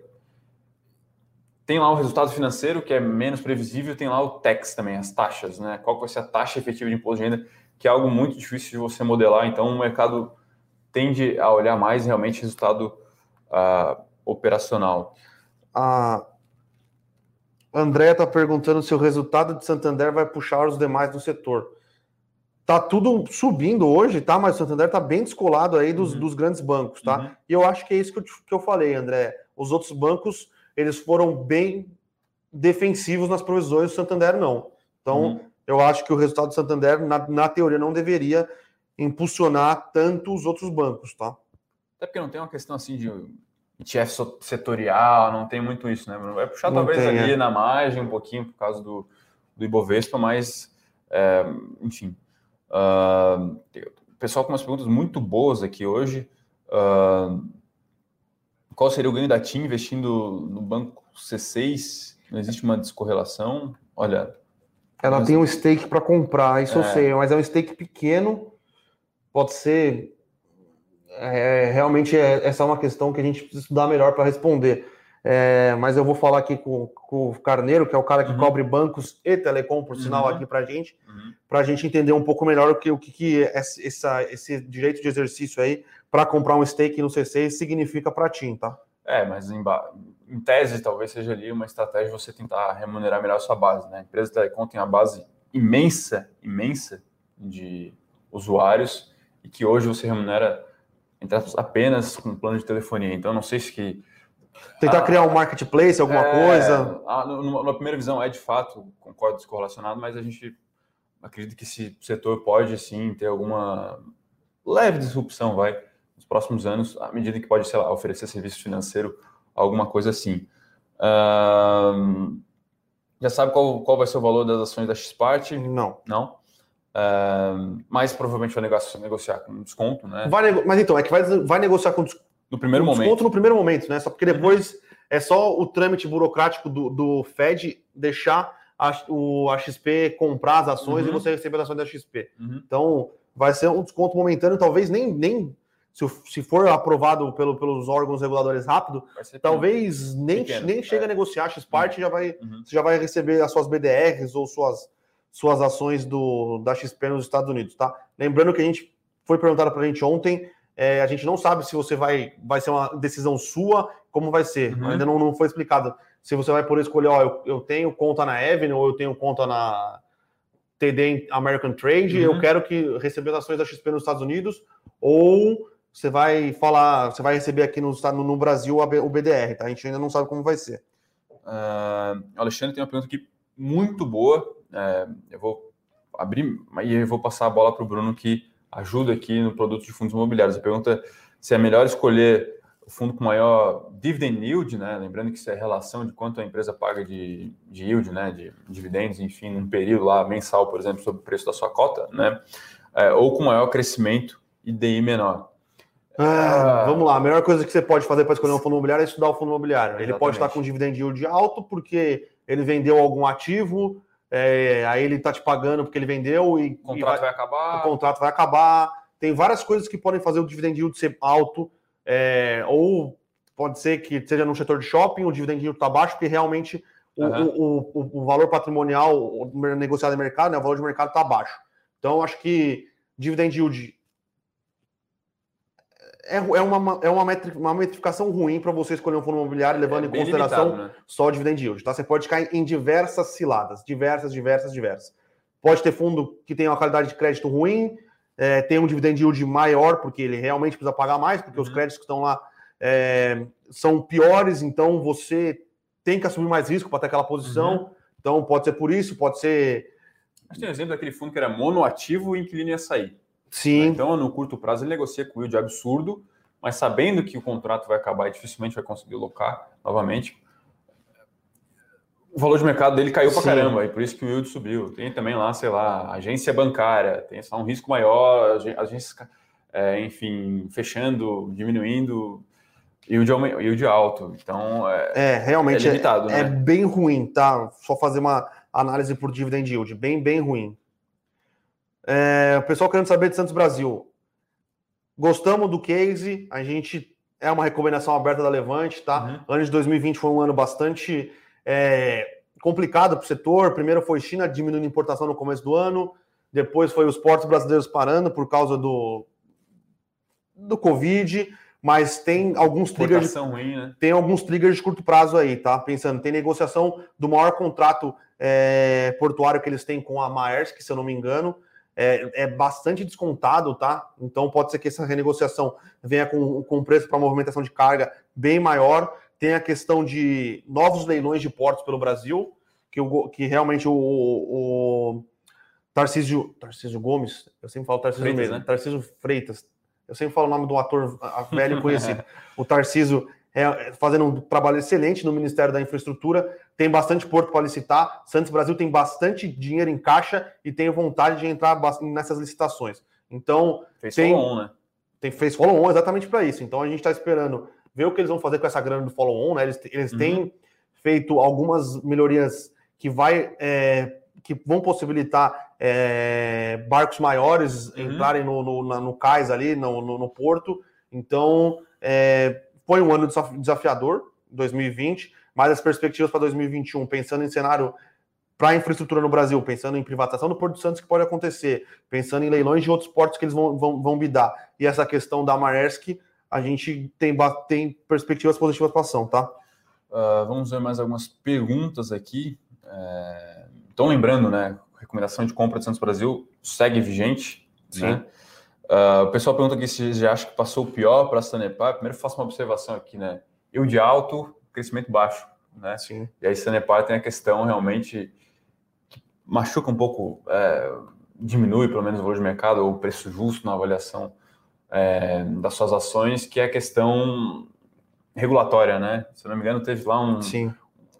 Speaker 1: tem lá o resultado financeiro, que é menos previsível, tem lá o tax também, as taxas, né? Qual vai ser a taxa efetiva de imposto de renda, que é algo muito difícil de você modelar. Então, o mercado tende a olhar mais realmente resultado uh, operacional.
Speaker 2: A André está perguntando se o resultado de Santander vai puxar os demais do setor. Tá tudo subindo hoje, tá? Mas o Santander está bem descolado aí dos, uhum. dos grandes bancos, tá? Uhum. E eu acho que é isso que eu, que eu falei, André. Os outros bancos eles foram bem defensivos nas provisões, o Santander não. Então, uhum. eu acho que o resultado do Santander, na, na teoria, não deveria impulsionar tanto os outros bancos, tá?
Speaker 1: Até porque não tem uma questão assim de ETF setorial, não tem muito isso, né? Vai puxar não talvez tem, ali é. na margem um pouquinho por causa do, do Ibovespa, mas, é, enfim. Uh, o pessoal com umas perguntas muito boas aqui hoje. Uh, qual seria o ganho da TIM investindo no banco C6? Não existe uma descorrelação? Olha.
Speaker 2: Ela mas... tem um stake para comprar, isso é. eu sei, mas é um stake pequeno. Pode ser. É, realmente, é, essa é uma questão que a gente precisa estudar melhor para responder. É, mas eu vou falar aqui com, com, o Carneiro, que é o cara que uhum. cobre bancos e telecom, por sinal, uhum. aqui para a gente, uhum. para a gente entender um pouco melhor o que, o que, que essa, esse direito de exercício aí para comprar um stake no C6 significa para ti, tá?
Speaker 1: É, mas em, em, tese talvez seja ali uma estratégia você tentar remunerar melhor a sua base, né? A empresa telecom tem uma base imensa, imensa de usuários e que hoje você remunera apenas com plano de telefonia. Então, não sei se que
Speaker 2: Tentar ah, criar um marketplace, alguma é, coisa.
Speaker 1: A, na primeira visão é de fato, concordo, descorrelacionado, mas a gente acredita que esse setor pode sim ter alguma leve disrupção, vai nos próximos anos, à medida que pode, sei lá, oferecer serviço financeiro, alguma coisa assim. Uh, já sabe qual, qual vai ser o valor das ações da Xpart?
Speaker 2: Não.
Speaker 1: Não? Uh, mas provavelmente vai negociar, negociar com desconto, né?
Speaker 2: Vai, mas então, é que vai, vai negociar com desconto.
Speaker 1: No primeiro
Speaker 2: com
Speaker 1: momento.
Speaker 2: Desconto no primeiro momento, né? Só porque depois uhum. é só o trâmite burocrático do, do Fed deixar a, o, a XP comprar as ações uhum. e você receber as ações da XP. Uhum. Então, vai ser um desconto momentâneo, talvez nem, nem se, se for aprovado pelo, pelos órgãos reguladores rápido, talvez nem, nem chega é. a negociar a X-Part, uhum. já vai, uhum. você já vai receber as suas BDRs ou suas, suas ações do, da XP nos Estados Unidos, tá? Lembrando que a gente foi perguntado para a gente ontem, é, a gente não sabe se você vai, vai ser uma decisão sua, como vai ser, uhum. ainda não, não foi explicado. Se você vai por escolher, ó, eu, eu tenho conta na Evan ou eu tenho conta na TD American Trade, eu uhum. quero que receber as ações da XP nos Estados Unidos, ou você vai falar, você vai receber aqui no, no Brasil o BDR, tá? A gente ainda não sabe como vai ser.
Speaker 1: Uh, Alexandre tem uma pergunta aqui muito boa. É, eu vou abrir e eu vou passar a bola para o Bruno que ajuda aqui no produto de fundos imobiliários. A pergunta se é melhor escolher o fundo com maior dividend yield, né? Lembrando que isso é relação de quanto a empresa paga de, de yield, né? De dividendos, enfim, num período lá mensal, por exemplo, sobre o preço da sua cota, né? É, ou com maior crescimento e DI menor.
Speaker 2: Ah, vamos lá, a melhor coisa que você pode fazer para escolher um fundo imobiliário é estudar o fundo imobiliário. Exatamente. Ele pode estar com dividend yield alto porque ele vendeu algum ativo, é, aí ele está te pagando porque ele vendeu e
Speaker 1: o contrato e vai, vai, acabar.
Speaker 2: O contrato vai acabar. Tem várias coisas que podem fazer o dividend yield ser alto, é, ou pode ser que seja no setor de shopping, o dividend yield está baixo, porque realmente o, uhum. o, o, o, valor patrimonial negociado no mercado, né, o valor de mercado está baixo. Então, acho que dividend yield é, é, uma, é uma, metri, uma metrificação ruim para você escolher um fundo imobiliário levando é em consideração limitado, né? só o dividend yield. Tá? Você pode cair em diversas ciladas, diversas, diversas, diversas. Pode ter fundo que tem uma qualidade de crédito ruim, é, tem um dividend yield maior, porque ele realmente precisa pagar mais, porque uhum. os créditos que estão lá é, são piores, então você tem que assumir mais risco para ter aquela posição. Uhum. Então pode ser por isso, pode ser.
Speaker 1: Mas tem um exemplo daquele fundo que era monoativo e o inquilino ia sair.
Speaker 2: Sim.
Speaker 1: Então, no curto prazo, ele negocia com o yield absurdo, mas sabendo que o contrato vai acabar e dificilmente vai conseguir locar novamente, o valor de mercado dele caiu para caramba, e por isso que o yield subiu. Tem também lá, sei lá, agência bancária, tem só um risco maior, agências, é, enfim, fechando, diminuindo, yield, yield alto. Então,
Speaker 2: é, é realmente é, limitado, é, né? é bem ruim, tá? Só fazer uma análise por dividend yield, bem, bem ruim. É, o pessoal querendo saber de Santos Brasil. Gostamos do case, a gente é uma recomendação aberta da Levante, tá? Uhum. Ano de 2020 foi um ano bastante é, complicado para o setor. Primeiro foi China diminuindo importação no começo do ano, depois foi os portos brasileiros parando por causa do, do Covid, mas tem alguns triggers.
Speaker 1: Ruim, né?
Speaker 2: Tem alguns triggers de curto prazo aí, tá? Pensando, tem negociação do maior contrato é, portuário que eles têm com a Maersk, se eu não me engano é, é, bastante descontado, tá? Então pode ser que essa renegociação venha com, com preço para movimentação de carga bem maior. Tem a questão de novos leilões de portos pelo Brasil, que, o, que realmente o, o Tarcísio, Tarcísio Gomes, eu sempre falo Tarcísio Freitas, mesmo, né? Tarcísio Freitas, eu sempre falo o nome do ator velho conhecido. o Tarcísio é, fazendo um trabalho excelente no Ministério da Infraestrutura, tem bastante porto para licitar. Santos Brasil tem bastante dinheiro em caixa e tem vontade de entrar nessas licitações. Então,
Speaker 1: fez
Speaker 2: tem,
Speaker 1: follow-on, né?
Speaker 2: Tem, fez follow-on exatamente para isso. Então, a gente está esperando ver o que eles vão fazer com essa grana do follow-on. Né? Eles, eles uhum. têm feito algumas melhorias que, vai, é, que vão possibilitar é, barcos maiores uhum. entrarem no, no, no, cais ali, no, no, no porto. Então, é, foi um ano desafiador, 2020, mas as perspectivas para 2021, pensando em cenário para infraestrutura no Brasil, pensando em privatização do Porto Santos que pode acontecer, pensando em leilões de outros portos que eles vão, vão, vão bidar, e essa questão da Maersk, a gente tem, tem perspectivas positivas para ação, tá?
Speaker 1: Uh, vamos ver mais algumas perguntas aqui. É... Então, lembrando, né, recomendação de compra de Santos Brasil segue vigente, Sim. né? Uh, o pessoal pergunta aqui se já acha que passou o pior para a Sanepar. Primeiro, faço uma observação aqui, né? Eu de alto, crescimento baixo, né?
Speaker 2: Sim.
Speaker 1: E aí, Sanepar tem a questão realmente que machuca um pouco, é, diminui pelo menos o valor de mercado ou o preço justo na avaliação é, das suas ações, que é a questão regulatória, né? Se eu não me engano, teve lá um,
Speaker 2: Sim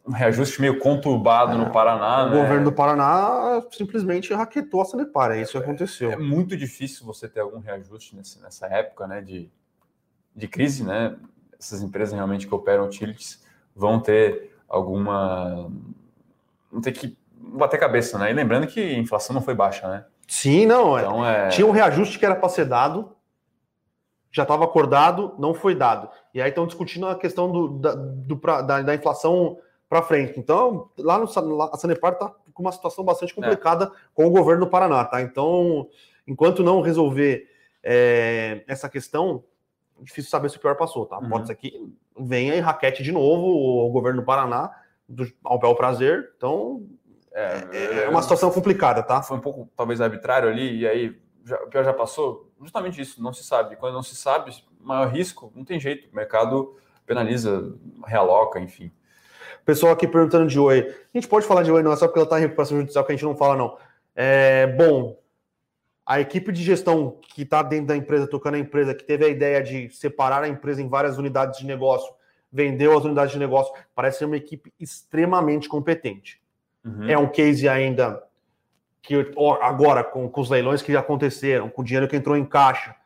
Speaker 1: um reajuste meio conturbado é, no Paraná.
Speaker 2: O né? governo do Paraná simplesmente raquetou a Sanepar, é isso que aconteceu.
Speaker 1: É, muito difícil você ter algum reajuste nesse, nessa época né, de, de crise, né? Essas empresas realmente que operam utilities vão ter alguma. vão ter que bater cabeça, né? E lembrando que a inflação não foi baixa, né?
Speaker 2: Sim, não. É. Então, é... Tinha um reajuste que era para ser dado, já estava acordado, não foi dado. E aí estão discutindo a questão do, da, do, da, da inflação para frente. Então, lá no a Sanepar está com uma situação bastante complicada é. com o governo do Paraná, tá? Então, enquanto não resolver é, essa questão, difícil saber se o pior passou, tá? Uhum. Pode ser que venha e raquete de novo o governo do Paraná do, ao bel prazer. Então, é, é, é uma situação complicada, tá?
Speaker 1: Foi um pouco, talvez, arbitrário ali, e aí já, o pior já passou. Justamente isso, não se sabe. Quando não se sabe, maior risco, não tem jeito. O mercado penaliza, realoca, enfim.
Speaker 2: Pessoal aqui perguntando de Oi. A gente pode falar de Oi, não é só porque ela está em recuperação judicial que a gente não fala, não. É, bom, a equipe de gestão que está dentro da empresa, tocando a empresa, que teve a ideia de separar a empresa em várias unidades de negócio, vendeu as unidades de negócio, parece ser uma equipe extremamente competente. Uhum. É um case ainda que agora, com, com os leilões que já aconteceram, com o dinheiro que entrou em caixa,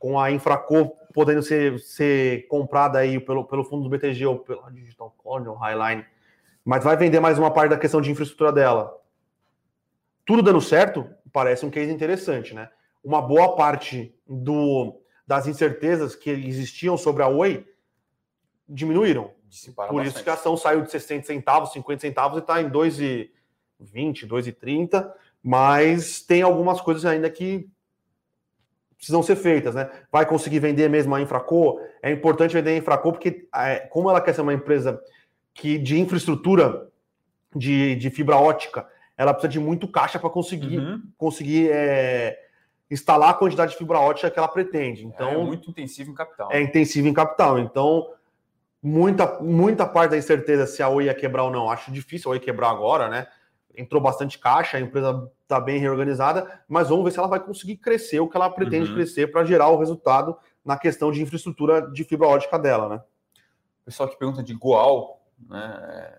Speaker 2: com a Infraco podendo ser, ser comprada aí pelo, pelo fundo do BTG ou pela Digital Corner ou Highline, mas vai vender mais uma parte da questão de infraestrutura dela. Tudo dando certo, parece um case interessante, né? Uma boa parte do, das incertezas que existiam sobre a Oi diminuíram. Por bastante. isso que a ação saiu de 60 centavos, 50 centavos e está em 2,20, 2,30, mas tem algumas coisas ainda que precisam ser feitas, né? Vai conseguir vender mesmo a Infraco? É importante vender a Infraco porque, é, como ela quer ser uma empresa que de infraestrutura de, de fibra ótica, ela precisa de muito caixa para conseguir, uhum. conseguir é, instalar a quantidade de fibra ótica que ela pretende. Então, é
Speaker 1: muito intensivo em capital.
Speaker 2: É intensivo em capital. Então, muita, muita parte da incerteza se a Oi ia quebrar ou não. Acho difícil a Oi quebrar agora, né? Entrou bastante caixa, a empresa está bem reorganizada, mas vamos ver se ela vai conseguir crescer o que ela pretende uhum. crescer para gerar o resultado na questão de infraestrutura de fibra ótica dela, né?
Speaker 1: O pessoal que pergunta de Goal, né?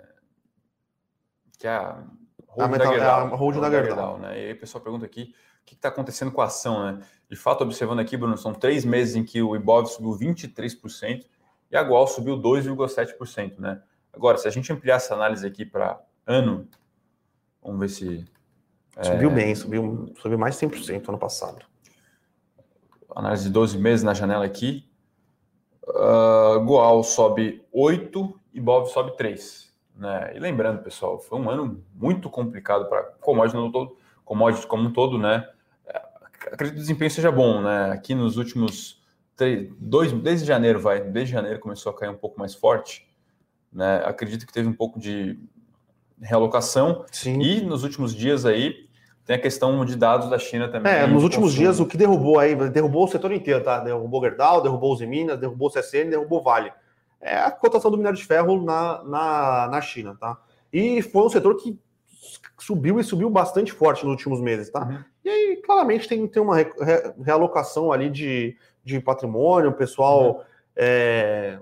Speaker 1: Que é a
Speaker 2: holding da Gerdau, é a holding da Gerdau.
Speaker 1: né? E aí o pessoal pergunta aqui o que está acontecendo com a ação, né? De fato, observando aqui, Bruno, são três meses em que o Ibov subiu 23% e a Goal subiu 2,7%, né? Agora, se a gente ampliar essa análise aqui para ano, vamos ver se.
Speaker 2: Subiu é... bem, subiu, subiu mais de 100% ano passado.
Speaker 1: Análise de 12 meses na janela aqui. Uh, Goal sobe 8 e Bov sobe 3. Né? E lembrando, pessoal, foi um ano muito complicado para commodities no todo, como um todo, né? Acredito que o desempenho seja bom, né? Aqui nos últimos três, dois, desde janeiro, vai, desde janeiro começou a cair um pouco mais forte, né? Acredito que teve um pouco de realocação
Speaker 2: Sim.
Speaker 1: e nos últimos dias aí tem a questão de dados da China também.
Speaker 2: É, nos últimos dias o que derrubou aí, derrubou o setor inteiro, tá? Derrubou Gerdau, derrubou os Minas, derrubou o CSN, derrubou Vale. É a cotação do minério de ferro na, na, na China, tá? E foi um setor que subiu e subiu bastante forte nos últimos meses, tá? Uhum. E aí, claramente, tem, tem uma re, re, realocação ali de, de patrimônio, o pessoal uhum. é,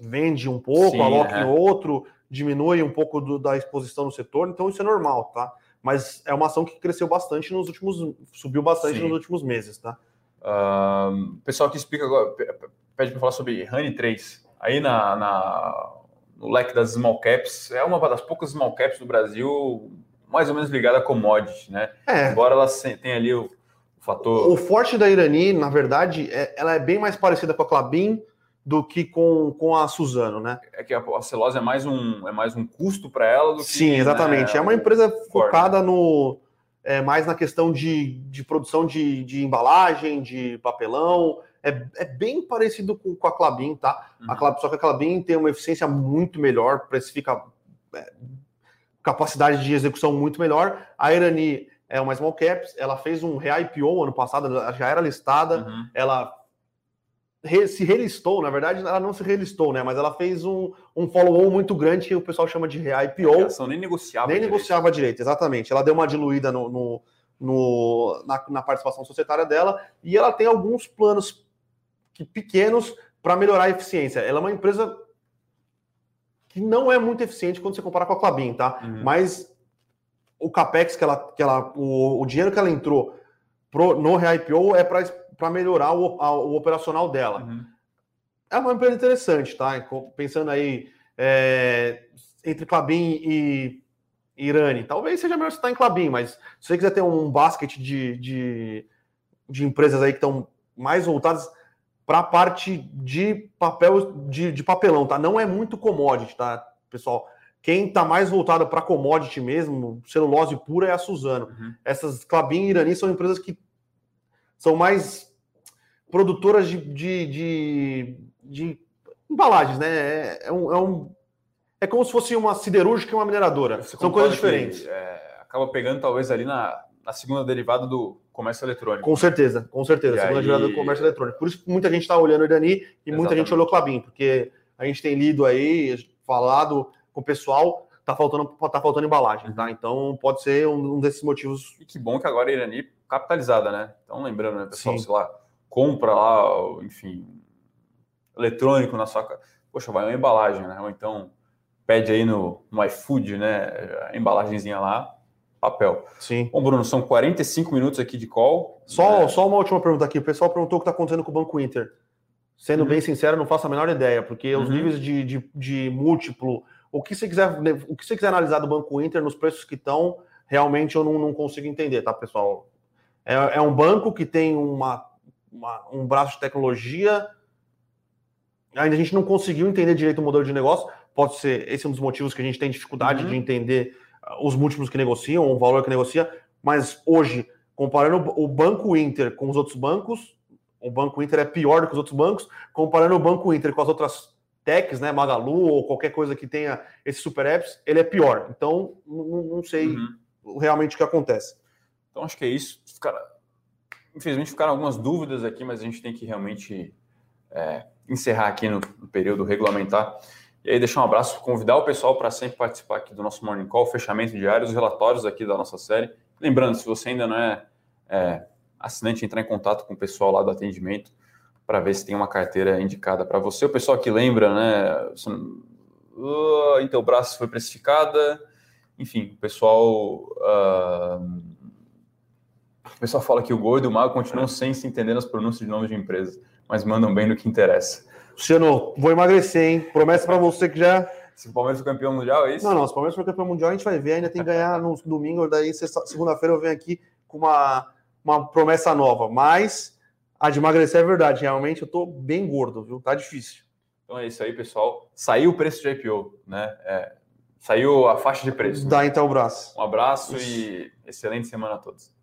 Speaker 2: vende um pouco, Sim, aloca é. em outro, diminui um pouco do, da exposição no setor, então isso é normal, tá? Mas é uma ação que cresceu bastante nos últimos, subiu bastante Sim. nos últimos meses, tá?
Speaker 1: Uh, pessoal que explica agora, pede para falar sobre Honey 3. Aí na, na, no leque das small caps, é uma das poucas small caps do Brasil mais ou menos ligada a commodity, né?
Speaker 2: É.
Speaker 1: Embora ela tenha ali o, o fator...
Speaker 2: O forte da Irani, na verdade, é, ela é bem mais parecida com a Clabin, do que com, com a Suzano, né?
Speaker 1: É que a, a celulose é mais um, é mais um custo para ela do que.
Speaker 2: Sim, exatamente. Né, é uma empresa focada no. É, mais na questão de, de produção de, de embalagem, de papelão. É, é bem parecido com, com a Clabin, tá? Uhum. A Clabin, só que a Clabin tem uma eficiência muito melhor, precifica é, capacidade de execução muito melhor. A Irani é uma small caps, ela fez um re-IPO ano passado, ela já era listada, uhum. ela se relistou, na verdade, ela não se relistou, né? Mas ela fez um, um follow-on muito grande que o pessoal chama de IPO.
Speaker 1: Ação nem negociava
Speaker 2: Nem direito. negociava direito, exatamente. Ela deu uma diluída no, no, no na, na, participação societária dela e ela tem alguns planos que, pequenos para melhorar a eficiência. Ela é uma empresa que não é muito eficiente quando você compara com a Clabin, tá? Uhum. Mas o capex que ela, que ela o, o dinheiro que ela entrou pro, no IPO é para para melhorar o, a, o, operacional dela. Uhum. É uma empresa interessante, tá? Pensando aí é, entre Clabin e Irani, talvez seja melhor você estar em Clabin, mas se você quiser ter um basket de, de, de empresas aí que estão mais voltadas para a parte de papel de, de, papelão, tá? Não é muito commodity, tá, pessoal? Quem está mais voltado para commodity mesmo, celulose pura, é a Suzano. Uhum. Essas Clabin e Irani são empresas que são mais produtoras de, de, de, de embalagens, né? É, é, um, é, um, é como se fosse uma siderúrgica e uma mineradora. Você são coisas diferentes.
Speaker 1: Que, é, acaba pegando talvez ali na, na segunda derivada do comércio eletrônico.
Speaker 2: Com certeza, com certeza. E segunda aí... derivada do comércio eletrônico. Por isso que muita gente está olhando o Irani e Exatamente. muita gente olhou o Clabin, porque a gente tem lido aí, falado com o pessoal, tá faltando, tá faltando embalagem, tá? Então pode ser um, um desses motivos.
Speaker 1: E que bom que agora a Irani capitalizada, né? Então, lembrando, né, pessoal, Sim. sei lá, compra lá, enfim, eletrônico na sua casa. Poxa, vai uma embalagem, né? Ou então pede aí no, no iFood, né? A embalagenzinha lá, papel.
Speaker 2: Sim.
Speaker 1: Bom, Bruno, são 45 minutos aqui de call.
Speaker 2: Só, né? só uma última pergunta aqui. O pessoal perguntou o que está acontecendo com o Banco Inter. Sendo uhum. bem sincero, não faço a menor ideia, porque uhum. os níveis de, de, de, múltiplo, o que você quiser, o que você quiser analisar do Banco Inter nos preços que estão, realmente eu não, não consigo entender, tá, pessoal? É, é um banco que tem uma, uma, um braço de tecnologia. Ainda a gente não conseguiu entender direito o modelo de negócio. Pode ser esse é um dos motivos que a gente tem dificuldade uhum. de entender uh, os múltiplos que negociam, o valor que negocia. Mas hoje, Comparando o Banco Inter com os outros bancos, o Banco Inter é pior do que os outros bancos. Comparando o Banco Inter com as outras techs, né, Magalu ou qualquer coisa que tenha esses super apps, ele é pior. Então, não, não sei uhum. realmente o que acontece.
Speaker 1: Então, acho que é isso. Cara, infelizmente ficaram algumas dúvidas aqui, mas a gente tem que realmente é, encerrar aqui no, no, período regulamentar. E aí, deixar um abraço, convidar o pessoal para sempre participar aqui do nosso Morning Call, fechamento diário, os relatórios aqui da nossa série. Lembrando, se você ainda não é, é assinante, entrar em contato com o pessoal lá do atendimento para ver se tem uma carteira indicada para você. O pessoal que lembra, né? Uh, Intelbras foi precificada. Enfim, o pessoal. Uh, o pessoal fala que o Gordo e o Mago continuam sem se entender nas pronúncias de nomes de empresas, mas mandam bem no que interessa.
Speaker 2: Luciano, vou emagrecer, hein? Promessa para você que já.
Speaker 1: Se o Palmeiras for campeão mundial, é isso?
Speaker 2: Não, não. Se o Palmeiras for campeão mundial, a gente vai ver. Ainda tem que ganhar no domingo, daí segunda-feira eu venho aqui com uma, uma promessa nova. Mas a de emagrecer é verdade. Realmente eu tô bem gordo, viu? Tá difícil.
Speaker 1: Então é isso aí, pessoal. Saiu o preço de IPO, né? É, saiu a faixa de preço.
Speaker 2: Dá então o braço.
Speaker 1: Um abraço isso. e excelente semana a todos.